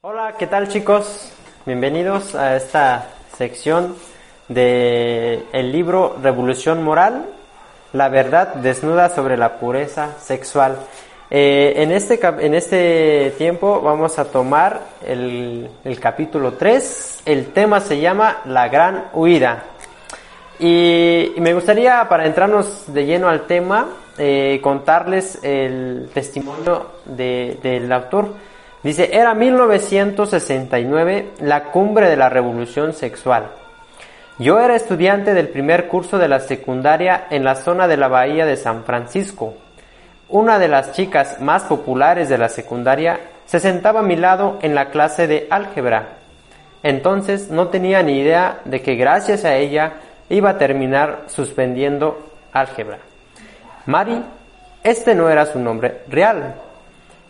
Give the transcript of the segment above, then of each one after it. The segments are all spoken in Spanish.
Hola, ¿qué tal chicos? Bienvenidos a esta sección de libro Revolución Moral, la verdad desnuda sobre la pureza sexual. Eh, en, este, en este tiempo vamos a tomar el, el capítulo 3, el tema se llama La Gran Huida. Y, y me gustaría, para entrarnos de lleno al tema, eh, contarles el testimonio de- del autor. Dice, era 1969, la cumbre de la revolución sexual. Yo era estudiante del primer curso de la secundaria en la zona de la bahía de San Francisco. Una de las chicas más populares de la secundaria se sentaba a mi lado en la clase de álgebra. Entonces no tenía ni idea de que gracias a ella iba a terminar suspendiendo álgebra. Mari, este no era su nombre real.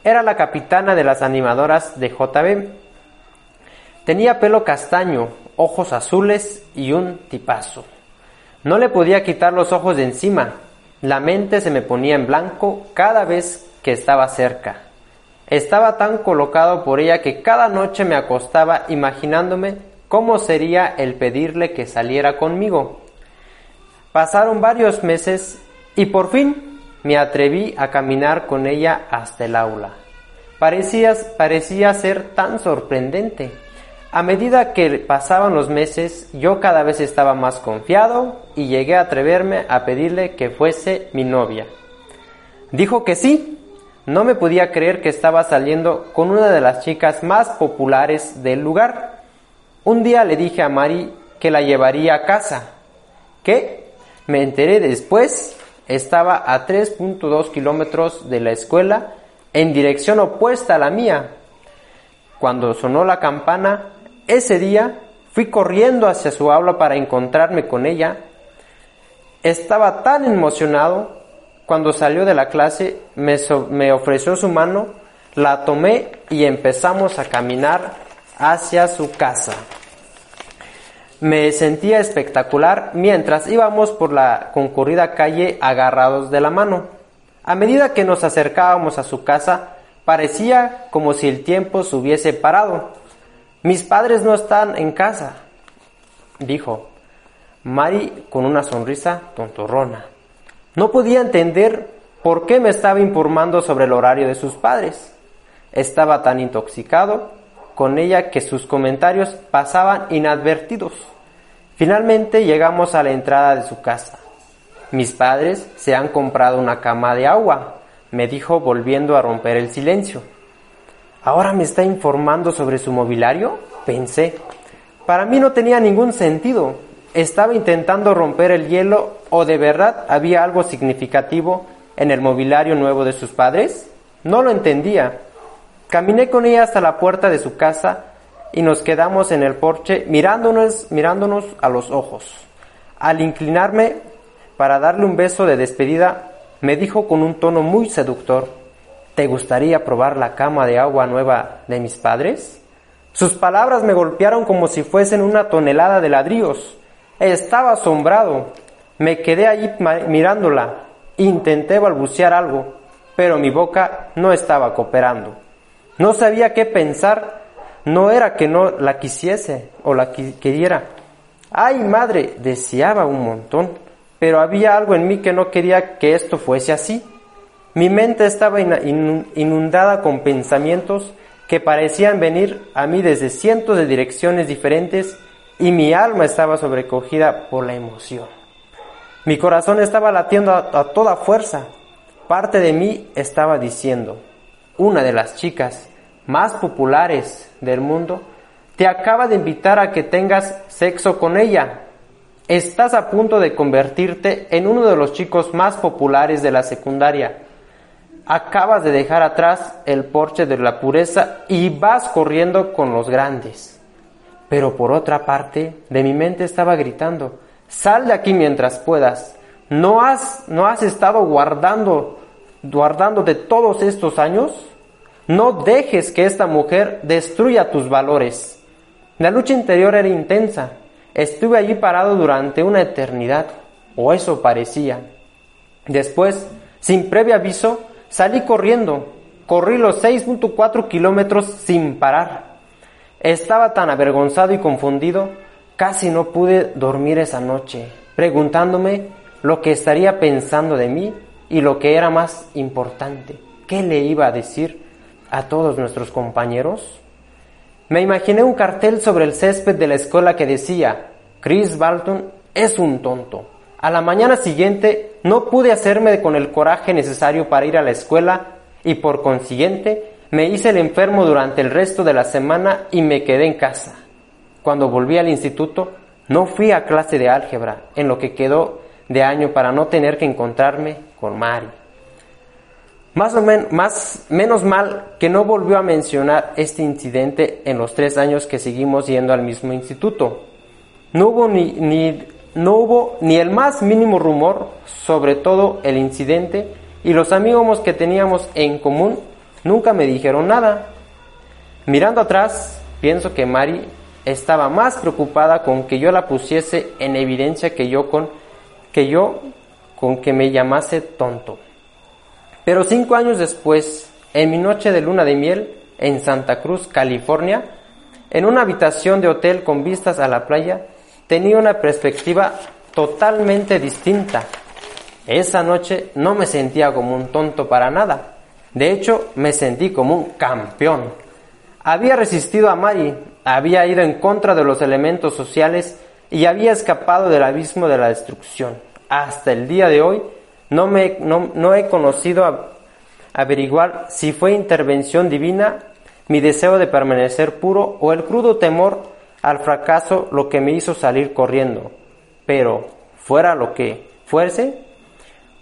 Era la capitana de las animadoras de JB. Tenía pelo castaño, ojos azules y un tipazo. No le podía quitar los ojos de encima. La mente se me ponía en blanco cada vez que estaba cerca. Estaba tan colocado por ella que cada noche me acostaba imaginándome cómo sería el pedirle que saliera conmigo. Pasaron varios meses y por fin me atreví a caminar con ella hasta el aula. Parecía, parecía ser tan sorprendente. A medida que pasaban los meses, yo cada vez estaba más confiado y llegué a atreverme a pedirle que fuese mi novia. Dijo que sí. No me podía creer que estaba saliendo con una de las chicas más populares del lugar. Un día le dije a Mari que la llevaría a casa. ¿Qué? Me enteré después. Estaba a 3.2 kilómetros de la escuela en dirección opuesta a la mía. Cuando sonó la campana, ese día fui corriendo hacia su aula para encontrarme con ella. Estaba tan emocionado. Cuando salió de la clase, me, so- me ofreció su mano, la tomé y empezamos a caminar hacia su casa. Me sentía espectacular mientras íbamos por la concurrida calle agarrados de la mano. A medida que nos acercábamos a su casa, parecía como si el tiempo se hubiese parado. Mis padres no están en casa, dijo Mari con una sonrisa tontorrona. No podía entender por qué me estaba informando sobre el horario de sus padres. Estaba tan intoxicado con ella que sus comentarios pasaban inadvertidos. Finalmente llegamos a la entrada de su casa. Mis padres se han comprado una cama de agua, me dijo volviendo a romper el silencio. ¿Ahora me está informando sobre su mobiliario? Pensé. Para mí no tenía ningún sentido. ¿Estaba intentando romper el hielo o de verdad había algo significativo en el mobiliario nuevo de sus padres? No lo entendía. Caminé con ella hasta la puerta de su casa y nos quedamos en el porche mirándonos, mirándonos a los ojos. Al inclinarme para darle un beso de despedida, me dijo con un tono muy seductor, ¿te gustaría probar la cama de agua nueva de mis padres? Sus palabras me golpearon como si fuesen una tonelada de ladrillos. Estaba asombrado. Me quedé allí mirándola. Intenté balbucear algo, pero mi boca no estaba cooperando. No sabía qué pensar. No era que no la quisiese o la queriera. Ay, madre, deseaba un montón, pero había algo en mí que no quería que esto fuese así. Mi mente estaba inundada con pensamientos que parecían venir a mí desde cientos de direcciones diferentes y mi alma estaba sobrecogida por la emoción. Mi corazón estaba latiendo a toda fuerza. Parte de mí estaba diciendo, una de las chicas más populares del mundo te acaba de invitar a que tengas sexo con ella. Estás a punto de convertirte en uno de los chicos más populares de la secundaria. Acabas de dejar atrás el porche de la pureza y vas corriendo con los grandes. Pero por otra parte, de mi mente estaba gritando, sal de aquí mientras puedas. ¿No has, no has estado guardando, guardando de todos estos años? No dejes que esta mujer destruya tus valores. La lucha interior era intensa. Estuve allí parado durante una eternidad, o eso parecía. Después, sin previo aviso, salí corriendo. Corrí los 6.4 kilómetros sin parar. Estaba tan avergonzado y confundido, casi no pude dormir esa noche, preguntándome lo que estaría pensando de mí y lo que era más importante, ¿qué le iba a decir a todos nuestros compañeros? Me imaginé un cartel sobre el césped de la escuela que decía, Chris Balton es un tonto. A la mañana siguiente no pude hacerme con el coraje necesario para ir a la escuela y por consiguiente me hice el enfermo durante el resto de la semana y me quedé en casa. Cuando volví al instituto no fui a clase de álgebra en lo que quedó de año para no tener que encontrarme con Mari. Más o menos, más, menos mal que no volvió a mencionar este incidente en los tres años que seguimos yendo al mismo instituto. No hubo ni, ni, no hubo ni el más mínimo rumor sobre todo el incidente y los amigos que teníamos en común nunca me dijeron nada. Mirando atrás, pienso que Mari estaba más preocupada con que yo la pusiese en evidencia que yo con que yo con que me llamase tonto. Pero cinco años después, en mi noche de luna de miel, en Santa Cruz, California, en una habitación de hotel con vistas a la playa, tenía una perspectiva totalmente distinta. Esa noche no me sentía como un tonto para nada. De hecho, me sentí como un campeón. Había resistido a Mari, había ido en contra de los elementos sociales y había escapado del abismo de la destrucción. Hasta el día de hoy no, me, no, he conocido averiguar si fue intervención divina, mi deseo de permanecer puro o el crudo temor al fracaso lo que me hizo salir corriendo. Pero, fuera lo que fuese,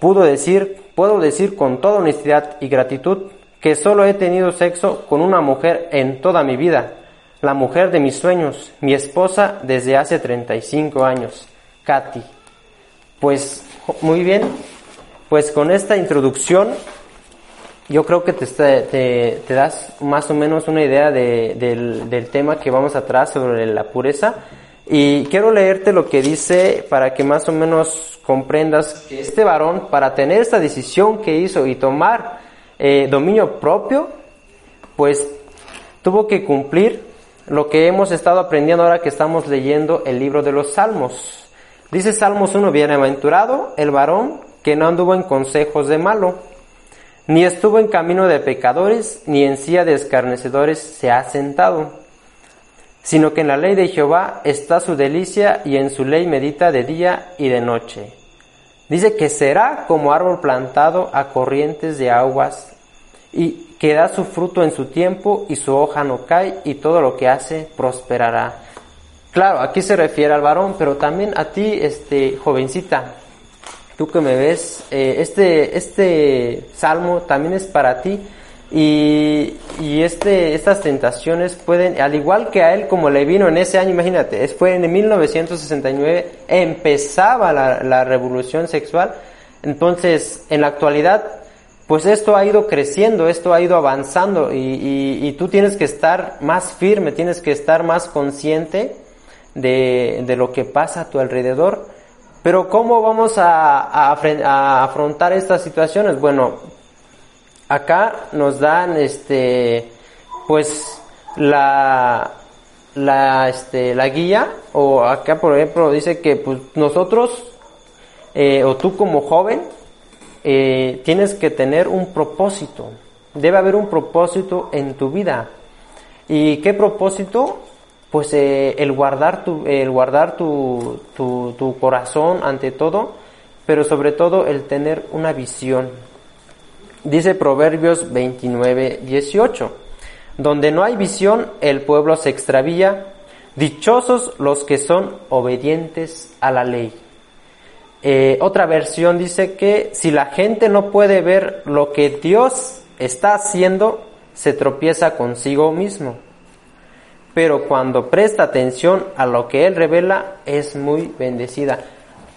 pudo decir, puedo decir con toda honestidad y gratitud que solo he tenido sexo con una mujer en toda mi vida la mujer de mis sueños, mi esposa desde hace 35 años, Katy. Pues muy bien, pues con esta introducción yo creo que te, das más o menos una idea del, del, tema que vamos a tratar sobre la pureza. Y quiero leerte lo que dice para que más o menos comprendas que este varón, para tener esta decisión que hizo y tomar eh, dominio propio, pues tuvo que cumplir lo que hemos estado aprendiendo ahora que estamos leyendo el libro de los Salmos. Dice Salmos 1, bienaventurado el varón que no anduvo en consejos de malo, ni estuvo en camino de pecadores, ni en silla de escarnecedores se ha sentado, sino que en la ley de Jehová está su delicia y en su ley medita de día y de noche. Dice que será como árbol plantado a corrientes de aguas y que da su fruto en su tiempo y su hoja no cae y todo lo que hace prosperará. Claro, aquí se refiere al varón, pero también a ti, este jovencita, tú que me ves, eh, este, este salmo también es para ti. Y, y, este, estas tentaciones pueden, al igual que a él como le vino en ese año, imagínate, fue en 1969, empezaba la, la revolución sexual, entonces en la actualidad pues esto ha ido creciendo, esto ha ido avanzando y, tú tienes que estar más firme, tienes que estar más consciente de, lo que pasa a tu alrededor. Pero ¿cómo vamos a, afrontar estas situaciones? Bueno, acá nos dan este, pues la, la, este, la guía, o acá por ejemplo dice que pues nosotros, eh, o tú como joven, eh, tienes que tener un propósito. Debe haber un propósito en tu vida. ¿Y qué propósito? Pues eh, el guardar, tu, el guardar tu, tu, corazón ante todo, pero sobre todo el tener una visión. Dice Proverbios 29, 18, donde no hay visión el pueblo se extravía, Dichosos los que son obedientes a la ley. Eh, otra versión dice que si la gente no puede ver lo que Dios está haciendo, se tropieza consigo mismo. Pero cuando presta atención a lo que Él revela, es muy bendecida.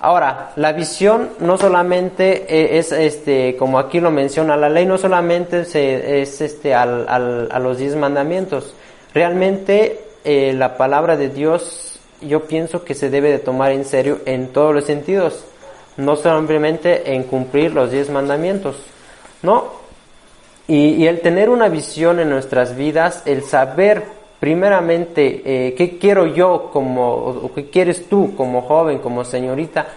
Ahora, la visión no solamente e, es, este, como aquí lo menciona la ley, no solamente se, es este, al, al, a los diez mandamientos. Realmente eh, la palabra de Dios yo pienso que se debe de tomar en serio en todos los sentidos, no simplemente en cumplir los diez mandamientos, ¿no? Y el tener una visión en nuestras vidas, el saber primeramente eh, qué quiero yo como, qué quieres tú como joven, como señorita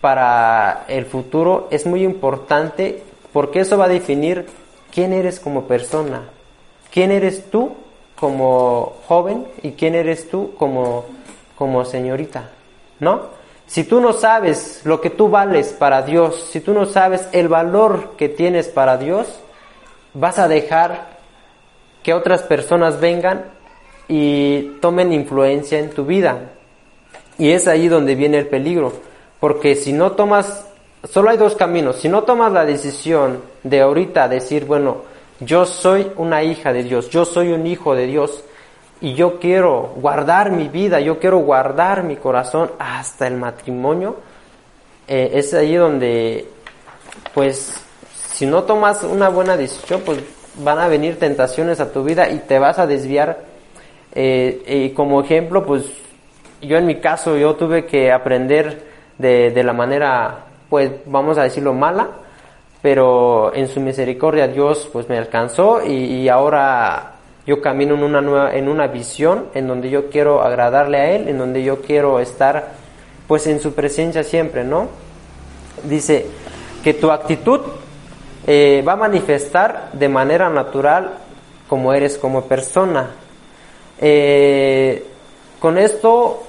para el futuro, es muy importante porque eso va a definir quién eres como persona, quién eres tú como joven y quién eres tú como, como señorita, ¿no? Si tú no sabes lo que tú vales para Dios, si tú no sabes el valor que tienes para Dios, vas a dejar que otras personas vengan y tomen influencia en tu vida. Y es ahí donde viene el peligro, porque si no tomas, solo hay dos caminos, si no tomas la decisión de ahorita decir, bueno, yo soy una hija de Dios, yo soy un hijo de Dios y yo quiero guardar mi vida, yo quiero guardar mi corazón hasta el matrimonio, eh, es ahí donde, pues, si no tomas una buena decisión, pues van a venir tentaciones a tu vida y te vas a desviar. Eh, y como ejemplo, pues yo en mi caso, yo tuve que aprender de, de la manera, pues vamos a decirlo, mala, pero en su misericordia Dios pues me alcanzó y, ahora yo camino en una nueva, en una visión en donde yo quiero agradarle a Él, en donde yo quiero estar pues en su presencia siempre, ¿no? Dice que tu actitud eh, va a manifestar de manera natural como eres como persona. Eh, con esto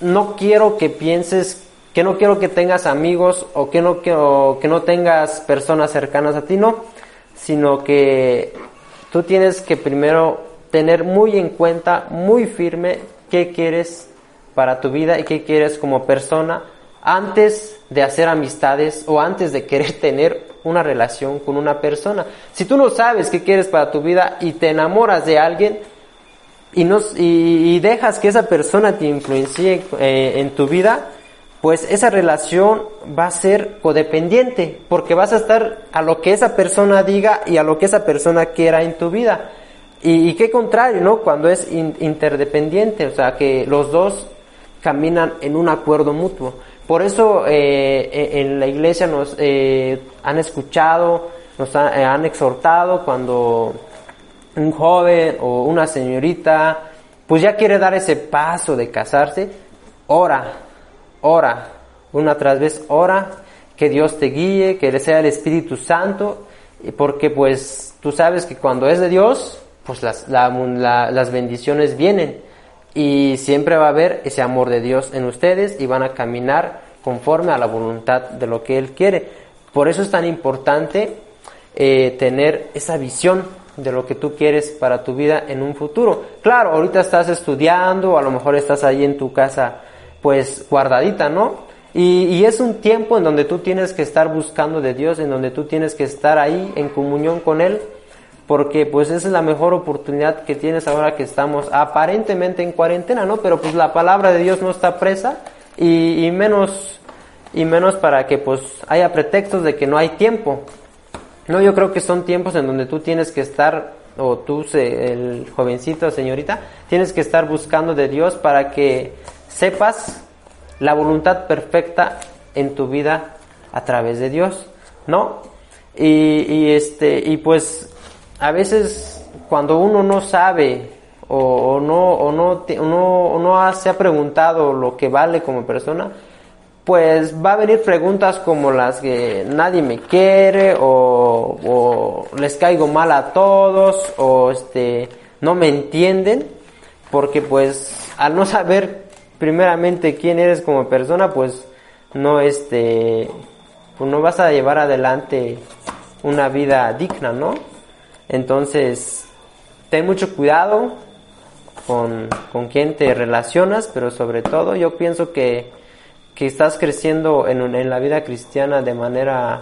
no quiero que pienses que no quiero que tengas amigos o que no, que no tengas personas cercanas a ti, no, sino que tú tienes que primero tener muy en cuenta, muy firme qué quieres para tu vida y qué quieres como persona antes de hacer amistades o antes de querer tener una relación con una persona. Si tú no sabes qué quieres para tu vida y te enamoras de alguien y, no, y, dejas que esa persona te influencie eh, en tu vida, pues esa relación va a ser codependiente, porque vas a estar a lo que esa persona diga y a lo que esa persona quiera en tu vida. Y, qué contrario, ¿no? Cuando es interdependiente, o sea, que los dos caminan en un acuerdo mutuo. Por eso eh, e, en la iglesia nos eh, han escuchado, nos eh, han exhortado cuando un joven o una señorita pues ya quiere dar ese paso de casarse, ora, ora, una tras vez ora, que Dios te guíe, que sea el Espíritu Santo, porque pues tú sabes que cuando es de Dios, pues las, las bendiciones vienen y siempre va a haber ese amor de Dios en ustedes y van a caminar conforme a la voluntad de lo que Él quiere. Por eso es tan importante eh, tener esa visión de lo que tú quieres para tu vida en un futuro. Claro, ahorita estás estudiando, a lo mejor estás ahí en tu casa pues guardadita, ¿no? Y, es un tiempo en donde tú tienes que estar buscando de Dios, en donde tú tienes que estar ahí en comunión con Él, porque pues esa es la mejor oportunidad que tienes ahora que estamos aparentemente en cuarentena, ¿no? Pero pues la palabra de Dios no está presa y, menos y menos para que pues haya pretextos de que no hay tiempo. No, yo creo que son tiempos en donde tú tienes que estar o tú, el jovencito, señorita, tienes que estar buscando de Dios para que sepas la voluntad perfecta en tu vida a través de Dios, ¿no? Y, este, y pues a veces cuando uno no sabe o, no, o no, no, no se ha preguntado lo que vale como persona, pues va a venir preguntas como las que nadie me quiere o, les caigo mal a todos o este no me entienden porque pues al no saber primeramente quién eres como persona, pues no este pues no vas a llevar adelante una vida digna, ¿no? Entonces, ten mucho cuidado con, con quién te relacionas, pero sobre todo yo pienso que, que estás creciendo en, en la vida cristiana de manera,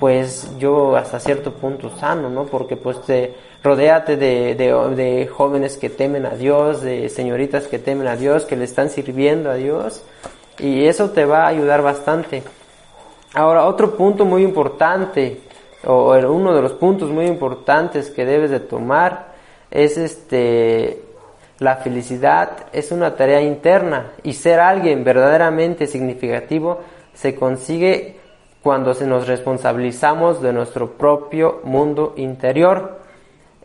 pues yo hasta cierto punto sano, ¿no? Porque pues te rodéate de, de, de jóvenes que temen a Dios, de señoritas que temen a Dios, que le están sirviendo a Dios, y eso te va a ayudar bastante. Ahora, otro punto muy importante, o uno de los puntos muy importantes que debes de tomar, es este, la felicidad es una tarea interna y ser alguien verdaderamente significativo se consigue cuando se nos responsabilizamos de nuestro propio mundo interior.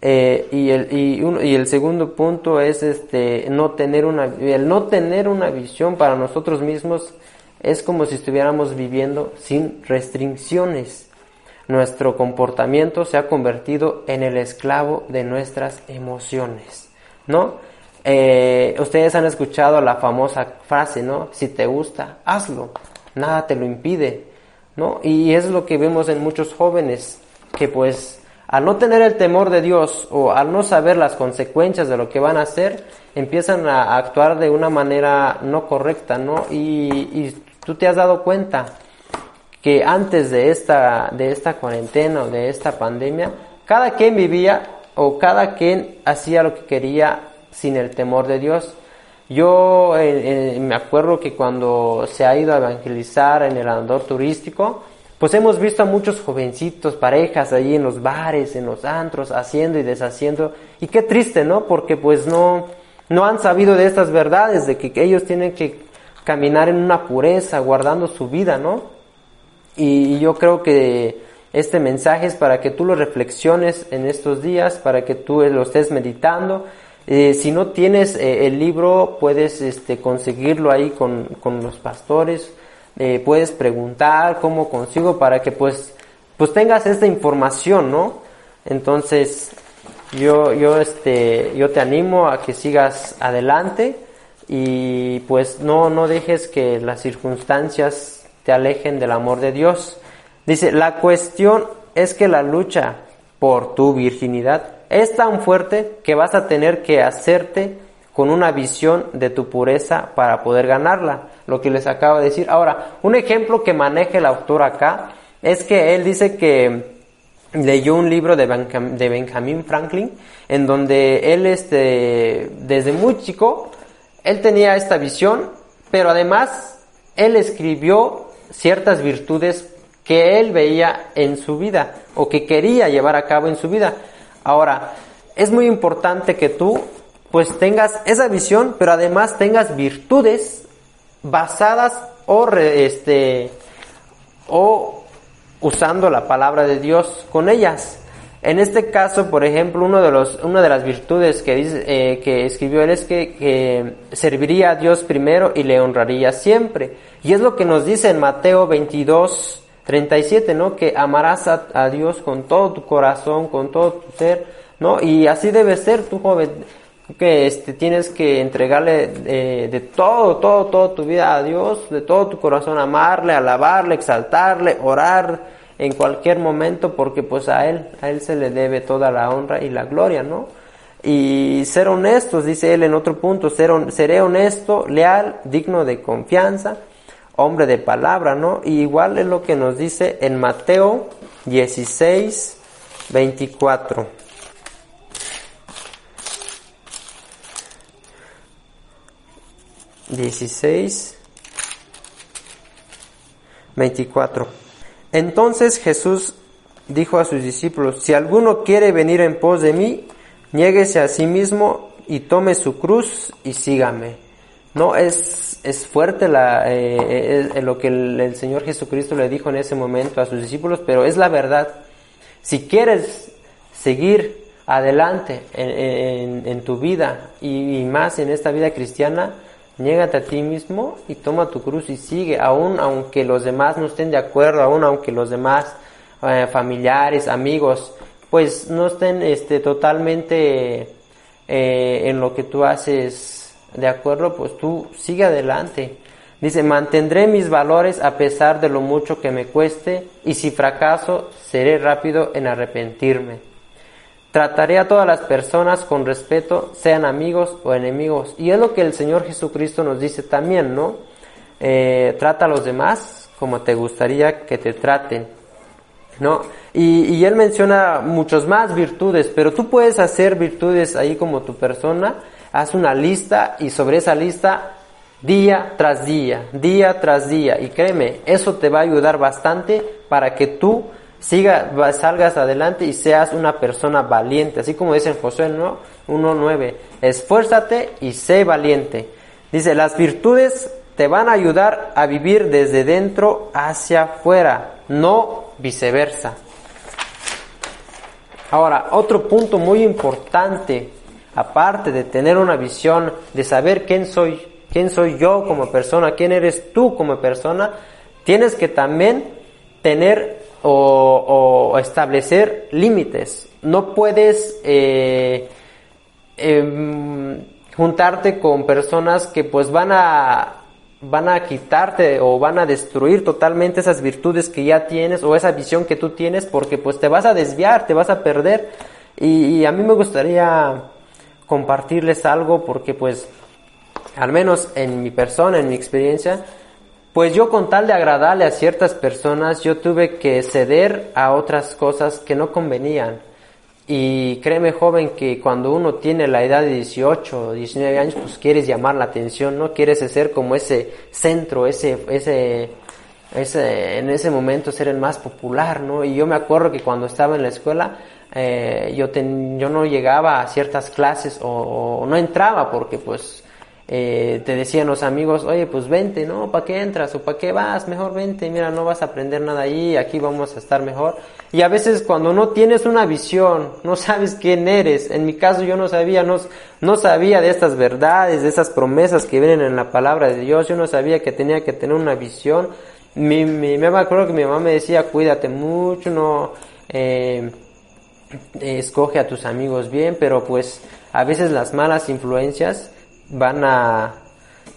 Eh, y, el, y, el segundo punto es este, no tener una, el no tener una visión para nosotros mismos es como si estuviéramos viviendo sin restricciones. Nuestro comportamiento se ha convertido en el esclavo de nuestras emociones, ¿no? Eh, ustedes han escuchado la famosa frase, ¿no? Si te gusta, hazlo, nada te lo impide, ¿no? Y es lo que vemos en muchos jóvenes, que pues al no tener el temor de Dios o al no saber las consecuencias de lo que van a hacer, empiezan a actuar de una manera no correcta, ¿no? Y, y tú te has dado cuenta que antes de esta, de esta cuarentena o de esta pandemia, cada quien vivía o cada quien hacía lo que quería sin el temor de Dios. Yo me acuerdo que cuando se ha ido a evangelizar en el andor turístico, pues hemos visto a muchos jovencitos, parejas allí en los bares, en los antros, haciendo y deshaciendo. Y qué triste, ¿no? Porque pues no, no han sabido de estas verdades, de que ellos tienen que caminar en una pureza, guardando su vida, ¿no? Y yo creo que este mensaje es para que tú lo reflexiones en estos días, para que tú lo estés meditando. Eh, si no tienes eh, el libro, puedes este, conseguirlo ahí con, con los pastores. Eh, puedes preguntar cómo consigo para que pues, pues tengas esta información, ¿no? Entonces, yo, yo, este, yo te animo a que sigas adelante y pues no, no dejes que las circunstancias te alejen del amor de Dios. Dice, la cuestión es que la lucha por tu virginidad es tan fuerte que vas a tener que hacerte con una visión de tu pureza para poder ganarla, lo que les acabo de decir. Ahora, un ejemplo que maneja el autor acá es que él dice que leyó un libro de, de Benjamin Franklin en donde él este, desde muy chico, él tenía esta visión, pero además él escribió ciertas virtudes que él veía en su vida o que quería llevar a cabo en su vida. Ahora, es muy importante que tú pues tengas esa visión, pero además tengas virtudes basadas o este o usando la palabra de Dios con ellas. En este caso, por ejemplo, uno de los, una de las virtudes que, eh, que escribió él es que, serviría a Dios primero y le honraría siempre. Y es lo que nos dice en Mateo 22, 37, ¿no? Que amarás a, Dios con todo tu corazón, con todo tu ser, ¿no? Y así debe ser tu joven, que este, tienes que entregarle eh, de todo, todo, toda tu vida a Dios, de todo tu corazón, amarle, alabarle, exaltarle, orar, en cualquier momento porque pues a él, a él se le debe toda la honra y la gloria, ¿no? Y ser honestos, dice él en otro punto, ser seré honesto, leal, digno de confianza, hombre de palabra, ¿no? Y igual es lo que nos dice en Mateo 16, 24. Dieciséis, veinticuatro. Entonces Jesús dijo a sus discípulos, si alguno quiere venir en pos de mí, niéguese a sí mismo y tome su cruz y sígame. No, es, es fuerte la, eh, eh, lo que el, Señor Jesucristo le dijo en ese momento a sus discípulos, pero es la verdad. Si quieres seguir adelante en, tu vida y, más en esta vida cristiana, Niégate a ti mismo y toma tu cruz y sigue, aun aunque los demás no estén de acuerdo, aun aunque los demás eh, familiares, amigos, pues no estén este, totalmente en lo que tú haces de acuerdo, pues tú sigue adelante. Dice, mantendré mis valores a pesar de lo mucho que me cueste y si fracaso, seré rápido en arrepentirme. Trataré a todas las personas con respeto, sean amigos o enemigos. Y es lo que el Señor Jesucristo nos dice también, ¿no? Eh, trata a los demás como te gustaría que te traten, ¿no? Y, y, Él menciona muchos más virtudes, pero tú puedes hacer virtudes ahí como tu persona, haz una lista y sobre esa lista día tras día, día tras día. Y créeme, eso te va a ayudar bastante para que tú siga, salgas adelante y seas una persona valiente. Así como dice en Josué 1.9, esfuérzate y sé valiente. Dice, las virtudes te van a ayudar a vivir desde dentro hacia afuera, no viceversa. Ahora, otro punto muy importante, aparte de tener una visión, de saber quién soy, quién soy yo como persona, quién eres tú como persona, tienes que también tener o, establecer límites. No puedes eh, em, juntarte con personas que pues van a van a quitarte o van a destruir totalmente esas virtudes que ya tienes o esa visión que tú tienes porque pues te vas a desviar, te vas a perder y, y a mí me gustaría compartirles algo porque pues al menos en mi persona, en mi experiencia, pues yo con tal de agradarle a ciertas personas, yo tuve que ceder a otras cosas que no convenían. Y créeme joven que cuando uno tiene la edad de 18 o 19 años, pues quieres llamar la atención, ¿no? Quieres ser como ese centro, ese, ese, ese, en ese momento ser el más popular, ¿no? Y yo me acuerdo que cuando estaba en la escuela, eh, yo, yo no llegaba a ciertas clases o, o no entraba porque pues eh, te decían los amigos, oye, pues vente, ¿no? ¿Para qué entras? ¿O para qué vas? Mejor vente, mira, no vas a aprender nada ahí, aquí vamos a estar mejor. Y a veces cuando no tienes una visión, no sabes quién eres. En mi caso yo no sabía, no, no sabía de estas verdades, de esas promesas que vienen en la palabra de Dios. Yo no sabía que tenía que tener una visión. Mi, mi, me acuerdo que mi mamá me decía, cuídate mucho, no, eh, escoge a tus amigos bien, pero pues a veces las malas influencias van a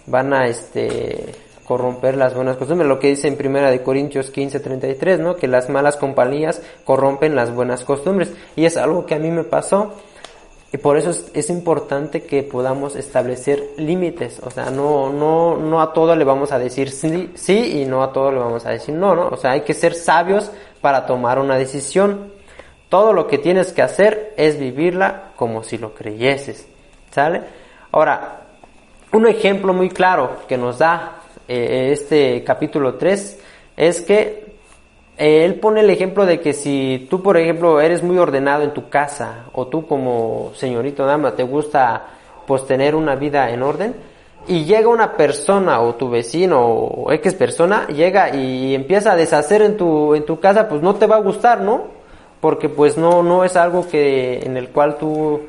van a este corromper las buenas costumbres, lo que dice en Primera de Corintios 15:33, ¿no? Que las malas compañías corrompen las buenas costumbres y es algo que a mí me pasó. Y por eso es, importante que podamos establecer límites, o sea, no, no, no a todo le vamos a decir sí, sí y no a todo le vamos a decir no, ¿no? O sea, hay que ser sabios para tomar una decisión. Todo lo que tienes que hacer es vivirla como si lo creyeses, ¿sale? Ahora, un ejemplo muy claro que nos da eh, este capítulo 3 es que eh, él pone el ejemplo de que si tú, por ejemplo, eres muy ordenado en tu casa o tú como señorito dama te gusta pues tener una vida en orden y llega una persona o tu vecino o X persona llega y empieza a deshacer en tu en tu casa, pues no te va a gustar, ¿no? Porque pues no no es algo que en el cual tú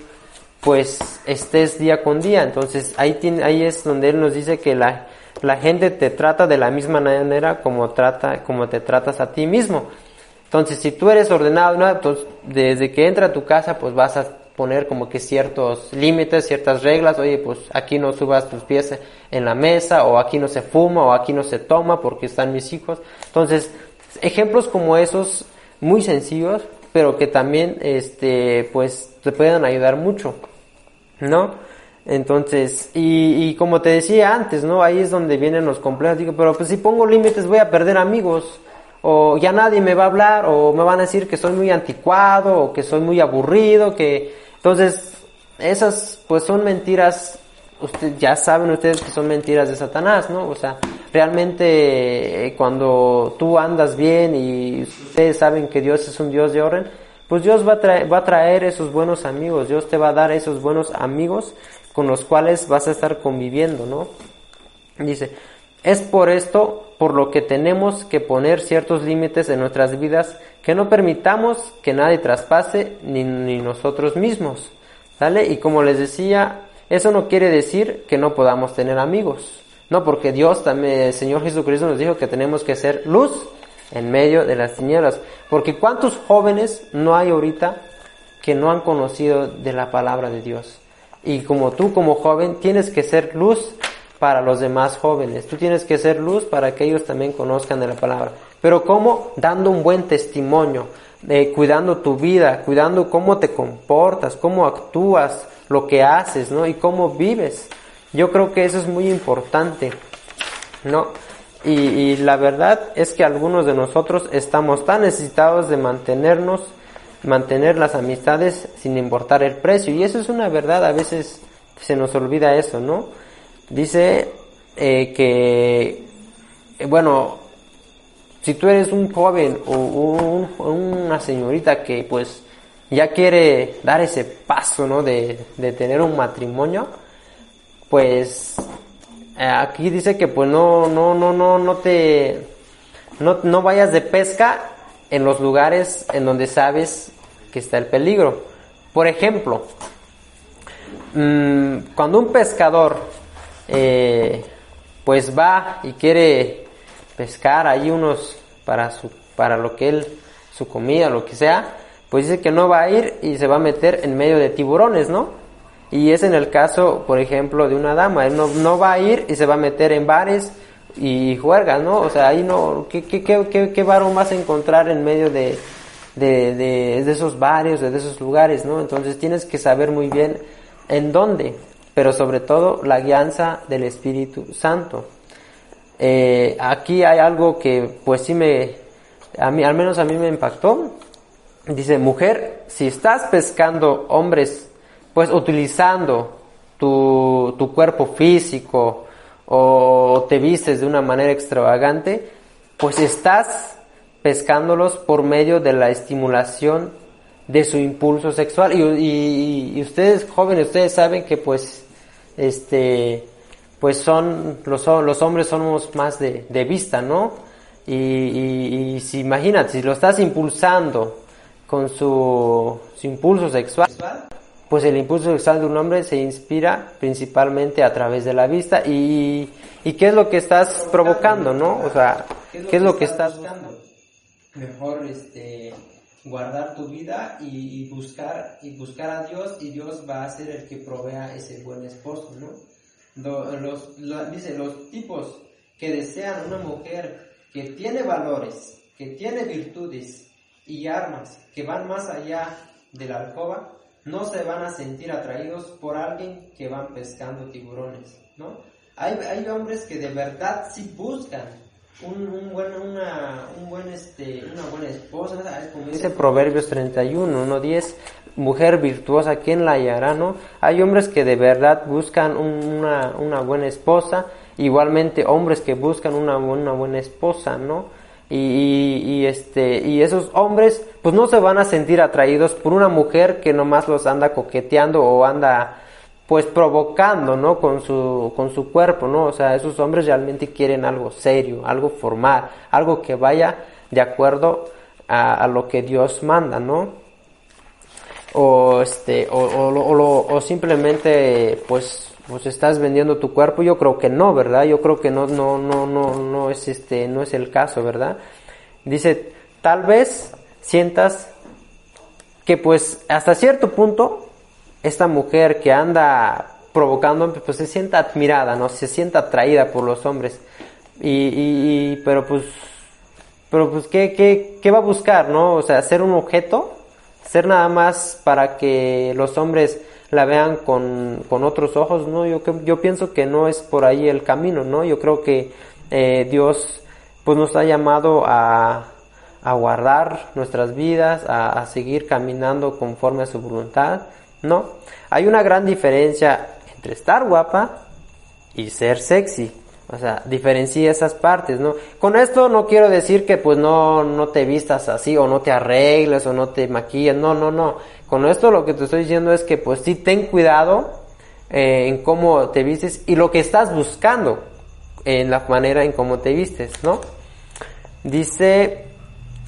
pues estés día con día. Entonces ahí, ahí es donde Él nos dice que la, la gente te trata de la misma manera como, trata, como te tratas a ti mismo. Entonces si tú eres ordenado, ¿no? desde que entra a tu casa pues vas a poner como que ciertos límites, ciertas reglas, oye pues aquí no subas tus pies en la mesa o aquí no se fuma o aquí no se toma porque están mis hijos. Entonces ejemplos como esos muy sencillos pero que también este pues te pueden ayudar mucho. ¿no? Entonces, y, y, como te decía antes, ¿no? Ahí es donde vienen los complejos. Digo, pero pues si pongo límites voy a perder amigos. O ya nadie me va a hablar, o me van a decir que soy muy anticuado, o que soy muy aburrido, que... Entonces, esas pues son mentiras, ustedes ya saben ustedes que son mentiras de Satanás, ¿no? O sea, realmente eh, cuando tú andas bien y ustedes saben que Dios es un Dios de orden, pues Dios va a, traer, va a traer esos buenos amigos, Dios te va a dar esos buenos amigos con los cuales vas a estar conviviendo, ¿no? Dice, es por esto por lo que tenemos que poner ciertos límites en nuestras vidas que no permitamos que nadie traspase ni, ni nosotros mismos, ¿sale? Y como les decía, eso no quiere decir que no podamos tener amigos, no, porque Dios también, el Señor Jesucristo nos dijo que tenemos que ser luz en medio de las tinieblas. Porque ¿cuántos jóvenes no hay ahorita que no han conocido de la palabra de Dios? Y como tú como joven tienes que ser luz para los demás jóvenes. Tú tienes que ser luz para que ellos también conozcan de la palabra. Pero ¿cómo? Dando un buen testimonio, eh, cuidando tu vida, cuidando cómo te comportas, cómo actúas, lo que haces, ¿no? Y cómo vives. Yo creo que eso es muy importante, ¿no? Y, la verdad es que algunos de nosotros estamos tan necesitados de mantenernos, mantener las amistades sin importar el precio. Y eso es una verdad, a veces se nos olvida eso, ¿no? Dice eh, que, eh, bueno, si tú eres un joven o un- una señorita que pues ya quiere dar ese paso, ¿no? De, de tener un matrimonio, pues eh, aquí dice que pues no, no, no, no, no te, no, no vayas de pesca en los lugares en donde sabes que está el peligro. Por ejemplo, mm, cuando un pescador eh, pues va y quiere pescar ahí unos para su para lo que él su comida lo que sea pues dice que no va a ir y se va a meter en medio de tiburones no y es en el caso por ejemplo de una dama no, no va a ir y se va a meter en bares y juergas no o sea ahí no qué qué qué qué, varón vas a encontrar en medio de de, de, de esos barrios, de esos lugares, ¿no? Entonces tienes que saber muy bien en dónde, pero sobre todo la guianza del Espíritu Santo. Eh, aquí hay algo que pues sí me, a mí, al menos a mí me impactó. Dice, mujer, si estás pescando hombres, pues utilizando tu, tu cuerpo físico o te vistes de una manera extravagante, pues estás pescándolos por medio de la estimulación de su impulso sexual. Y, ustedes jóvenes, ustedes saben que pues, este, pues son, los, los hombres somos más de, de vista, ¿no? Y, y, y si imagínate, si lo estás impulsando con su, su impulso sexual, pues el impulso sexual de un hombre se inspira principalmente a través de la vista y, y qué es lo que estás provocando, ¿no? O sea, ¿qué es lo que estás buscando? Mejor este guardar tu vida y, y buscar y buscar a Dios y Dios va a ser el que provea ese buen esposo, ¿no? Lo- los, lo- dice los tipos que desean una mujer que tiene valores, que tiene virtudes y armas que van más allá de la alcoba, no se van a sentir atraídos por alguien que van pescando tiburones, ¿no? Hay, hay hombres que de verdad sí buscan un, un buen, una, un buen, este, una buena esposa. Como dice Proverbios 31, 1, 10, mujer virtuosa, ¿quién la hallará, no? Hay hombres que de verdad buscan un- una, una buena esposa, igualmente hombres que buscan una, una buena esposa, ¿no? Y, este, y esos hombres, pues no se van a sentir atraídos por una mujer que nomás los anda coqueteando o anda, pues provocando, ¿no? Con su, con su cuerpo, ¿no? O sea, esos hombres realmente quieren algo serio, algo formal, algo que vaya de acuerdo a, lo que Dios manda, ¿no? O este, o, o, o o simplemente, pues, pues estás vendiendo tu cuerpo. Yo creo que no, ¿verdad? Yo creo que no, no, no, no, no es este, no es el caso, ¿verdad? Dice, tal vez sientas que pues hasta cierto punto esta mujer que anda provocando pues se sienta admirada no se sienta atraída por los hombres y, y- y- pero pues pero pues ¿qué, qué, qué va a buscar no o sea ser un objeto ser nada más para que los hombres la vean con, con otros ojos no yo yo pienso que no es por ahí el camino no yo creo que eh, Dios pues nos ha llamado a a guardar nuestras vidas, a, a seguir caminando conforme a su voluntad, ¿no? Hay una gran diferencia entre estar guapa y ser sexy. O sea, diferencia esas partes, ¿no? Con esto no quiero decir que pues no, no te vistas así o no te arregles o no te maquillas, no, no, no. Con esto lo que te estoy diciendo es que pues sí ten cuidado eh, en cómo te vistes y lo que estás buscando en la manera en cómo te vistes, ¿no? Dice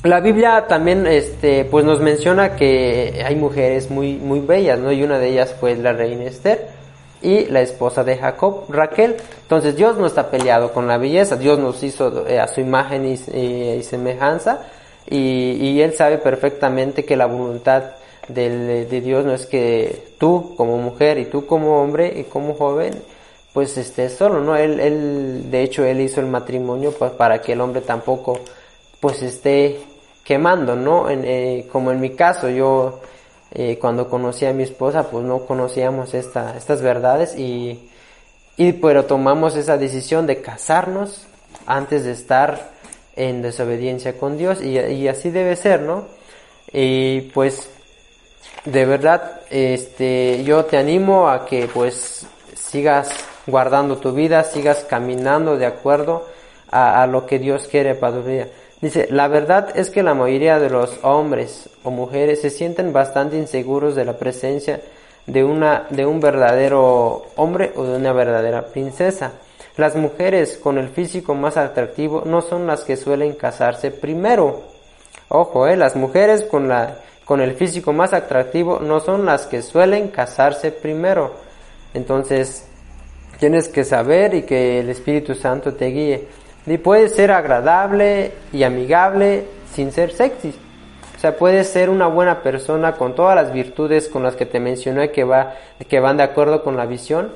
la Biblia también este pues nos menciona que hay mujeres muy muy bellas, ¿no? Y una de ellas fue la reina Esther y la esposa de Jacob, Raquel. Entonces Dios no está peleado con la belleza, Dios nos hizo eh, a su imagen y, y- semejanza y, Él sabe perfectamente que la voluntad de Dios no es que tú como mujer y tú como hombre y como joven pues esté solo, ¿no? Él, él, de hecho, él hizo el matrimonio pues para que el hombre tampoco pues esté quemando, ¿no? En, eh, como en mi caso, yo eh, cuando conocí a mi esposa, pues no conocíamos esta, estas verdades y, y pero tomamos esa decisión de casarnos antes de estar en desobediencia con Dios y, así debe ser, ¿no? Y pues de verdad, este, yo te animo a que pues sigas guardando tu vida, sigas caminando de acuerdo a lo que Dios quiere para tu vida. Dice, la verdad es que la mayoría de los hombres o mujeres se sienten bastante inseguros de la presencia de una, de un verdadero hombre o de una verdadera princesa. Las mujeres con el físico más atractivo no son las que suelen casarse primero. Ojo, eh, las mujeres con la, con el físico más atractivo no son las que suelen casarse primero. Entonces, tienes que saber y que el Espíritu Santo te guíe. Y puede ser agradable y amigable sin ser sexy. O sea, puede ser una buena persona con todas las virtudes con las que te mencioné que, va, que van de acuerdo con la visión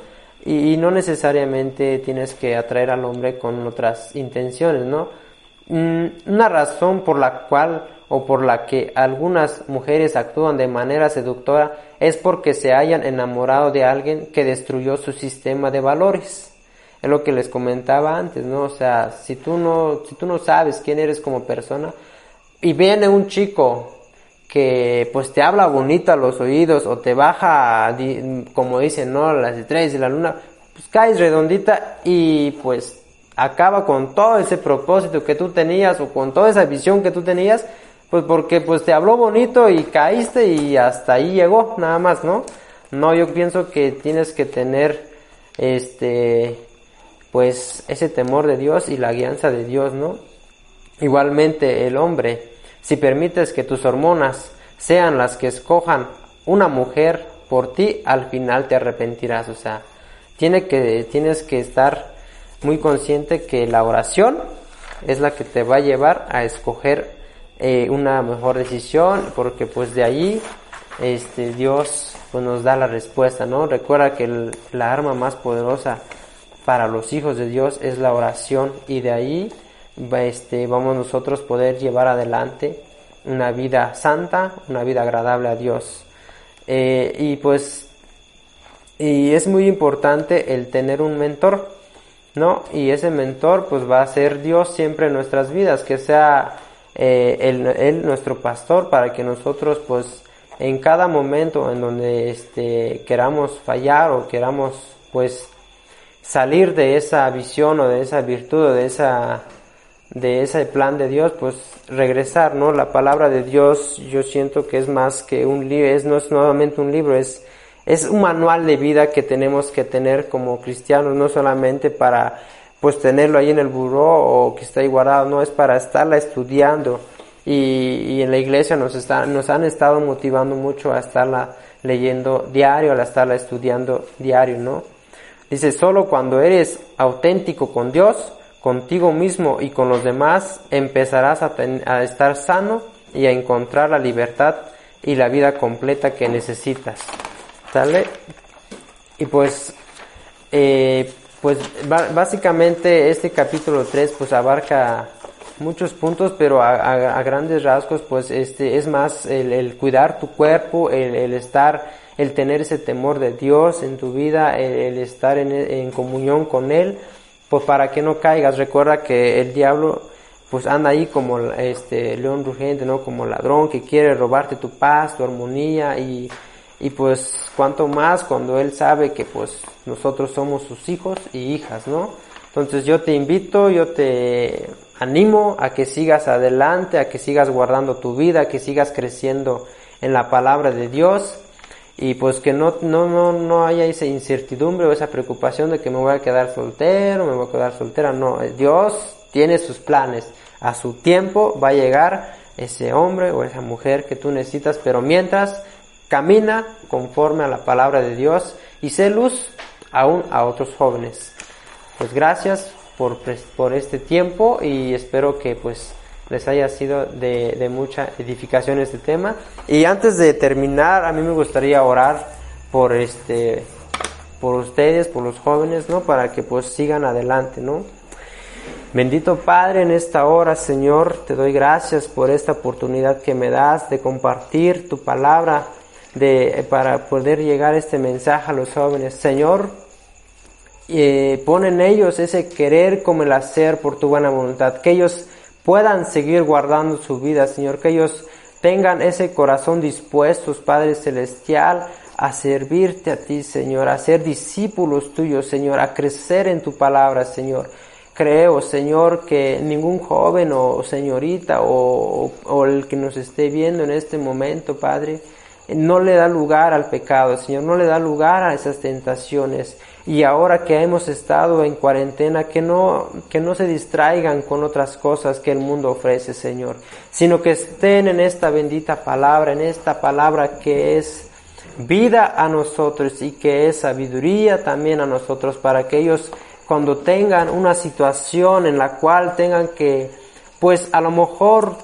y, no necesariamente tienes que atraer al hombre con otras intenciones, ¿no? Mm, una razón por la cual o por la que algunas mujeres actúan de manera seductora es porque se hayan enamorado de alguien que destruyó su sistema de valores. Es lo que les comentaba antes, ¿no? O sea, si tú no, si tú no sabes quién eres como persona y viene un chico que pues te habla bonito a los oídos o te baja, como dicen, ¿no? Las estrellas y la luna, pues caes redondita y pues acaba con todo ese propósito que tú tenías o con toda esa visión que tú tenías, pues porque pues te habló bonito y caíste y hasta ahí llegó, nada más, ¿no? No, yo pienso que tienes que tener este pues ese temor de Dios y la guianza de Dios, ¿no? Igualmente el hombre, si permites que tus hormonas sean las que escojan una mujer por ti, al final te arrepentirás, o sea, tiene que, tienes que estar muy consciente que la oración es la que te va a llevar a escoger eh, una mejor decisión, porque pues de ahí este, Dios pues, nos da la respuesta, ¿no? Recuerda que la arma más poderosa para los hijos de Dios es la oración y de ahí este, vamos nosotros poder llevar adelante una vida santa, una vida agradable a Dios. Eh, y pues, y es muy importante el tener un mentor, ¿no? Y ese mentor pues va a ser Dios siempre en nuestras vidas, que sea eh, él, nuestro pastor para que nosotros pues en cada momento en donde este, queramos fallar o queramos pues salir de esa visión o de esa virtud o de esa de ese plan de Dios, pues regresar, ¿no? La palabra de Dios yo siento que es más que un libro, es, no es nuevamente un libro, es, es un manual de vida que tenemos que tener como cristianos, no solamente para pues tenerlo ahí en el buró o que está ahí guardado, no, es para estarla estudiando y, y en la iglesia nos, está, nos han estado motivando mucho a estarla leyendo diario, a estarla estudiando diario, ¿no? Dice, solo cuando eres auténtico con Dios, contigo mismo y con los demás, empezarás a, estar sano y a encontrar la libertad y la vida completa que necesitas. ¿Sale? Y pues, eh, pues básicamente este capítulo 3 pues abarca muchos puntos, pero a, grandes rasgos pues este es más el, cuidar tu cuerpo, el estar el tener ese temor de Dios en tu vida, el, estar en, comunión con Él, pues para que no caigas. Recuerda que el diablo pues anda ahí como este león rugente, ¿no? Como ladrón que quiere robarte tu paz, tu armonía y, y pues cuanto más cuando él sabe que pues nosotros somos sus hijos y hijas, ¿no? Entonces yo te invito, yo te animo a que sigas adelante, a que sigas guardando tu vida, a que sigas creciendo en la palabra de Dios. Y pues que no, no, no, no haya esa incertidumbre o esa preocupación de que me voy a quedar soltero, me voy a quedar soltera, no, Dios tiene sus planes, a su tiempo va a llegar ese hombre o esa mujer que tú necesitas, pero mientras camina conforme a la palabra de Dios y sé luz aún a otros jóvenes. Pues gracias por, por este tiempo y espero que pues les haya sido de, de, mucha edificación este tema. Y antes de terminar, a mí me gustaría orar por este por ustedes, por los jóvenes, ¿no? Para que pues sigan adelante, ¿no? Bendito Padre, en esta hora, Señor, te doy gracias por esta oportunidad que me das de compartir tu palabra, de, para poder llegar este mensaje a los jóvenes. Señor, eh, pon en ellos ese querer como el hacer por tu buena voluntad, que ellos puedan seguir guardando su vida, Señor, que ellos tengan ese corazón dispuesto, Padre Celestial, a servirte a ti, Señor, a ser discípulos tuyos, Señor, a crecer en tu palabra, Señor. Creo, Señor, que ningún joven o señorita o, o el que nos esté viendo en este momento, Padre, no le da lugar al pecado, Señor, no le da lugar a esas tentaciones. Y ahora que hemos estado en cuarentena, que no, que no se distraigan con otras cosas que el mundo ofrece, Señor, sino que estén en esta bendita palabra, en esta palabra que es vida a nosotros y que es sabiduría también a nosotros para que ellos cuando tengan una situación en la cual tengan que, pues a lo mejor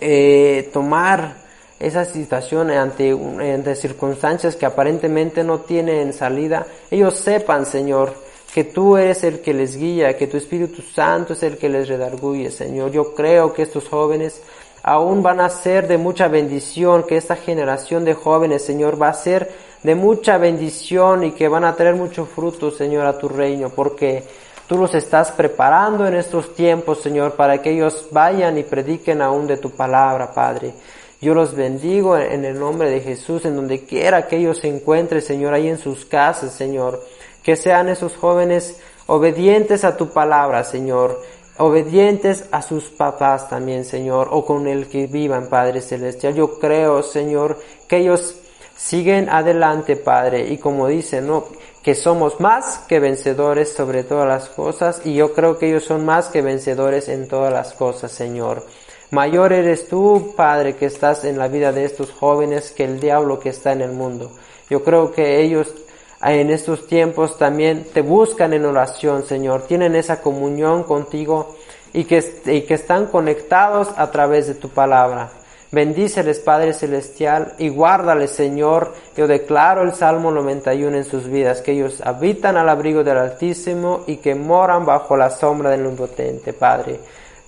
eh, tomar esa situación ante, circunstancias que aparentemente no tienen salida, ellos sepan, Señor, que tú eres el que les guía, que tu Espíritu Santo es el que les redarguye, Señor. Yo creo que estos jóvenes aún van a ser de mucha bendición, que esta generación de jóvenes, Señor, va a ser de mucha bendición y que van a traer mucho fruto, Señor, a tu reino, porque tú los estás preparando en estos tiempos, Señor, para que ellos vayan y prediquen aún de tu palabra, Padre. Yo los bendigo en el nombre de Jesús, en donde quiera que ellos se encuentren, Señor, ahí en sus casas, Señor. Que sean esos jóvenes obedientes a tu palabra, Señor. Obedientes a sus papás también, Señor, o con el que vivan, Padre Celestial. Yo creo, Señor, que ellos siguen adelante, Padre, y como dicen, ¿no? que somos más que vencedores sobre todas las cosas, y yo creo que ellos son más que vencedores en todas las cosas, Señor. Mayor eres tú, Padre, que estás en la vida de estos jóvenes que el diablo que está en el mundo. Yo creo que ellos en estos tiempos también te buscan en oración, Señor. Tienen esa comunión contigo y que, y que están conectados a través de tu palabra. Bendíceles, Padre Celestial, y guárdales, Señor. Yo declaro el Salmo 91 en sus vidas, que ellos habitan al abrigo del Altísimo y que moran bajo la sombra del Omnipotente, Padre.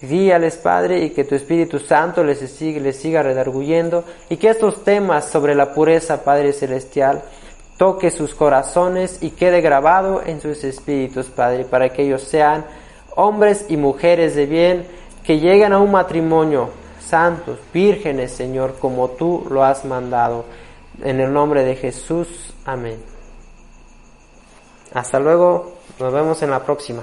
Guíales, Padre, y que tu Espíritu Santo les siga, les siga redarguyendo y que estos temas sobre la pureza, Padre Celestial, toque sus corazones y quede grabado en sus espíritus, Padre, para que ellos sean hombres y mujeres de bien que lleguen a un matrimonio santos, vírgenes, Señor, como tú lo has mandado. En el nombre de Jesús, amén. Hasta luego, nos vemos en la próxima.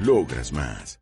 Logras más.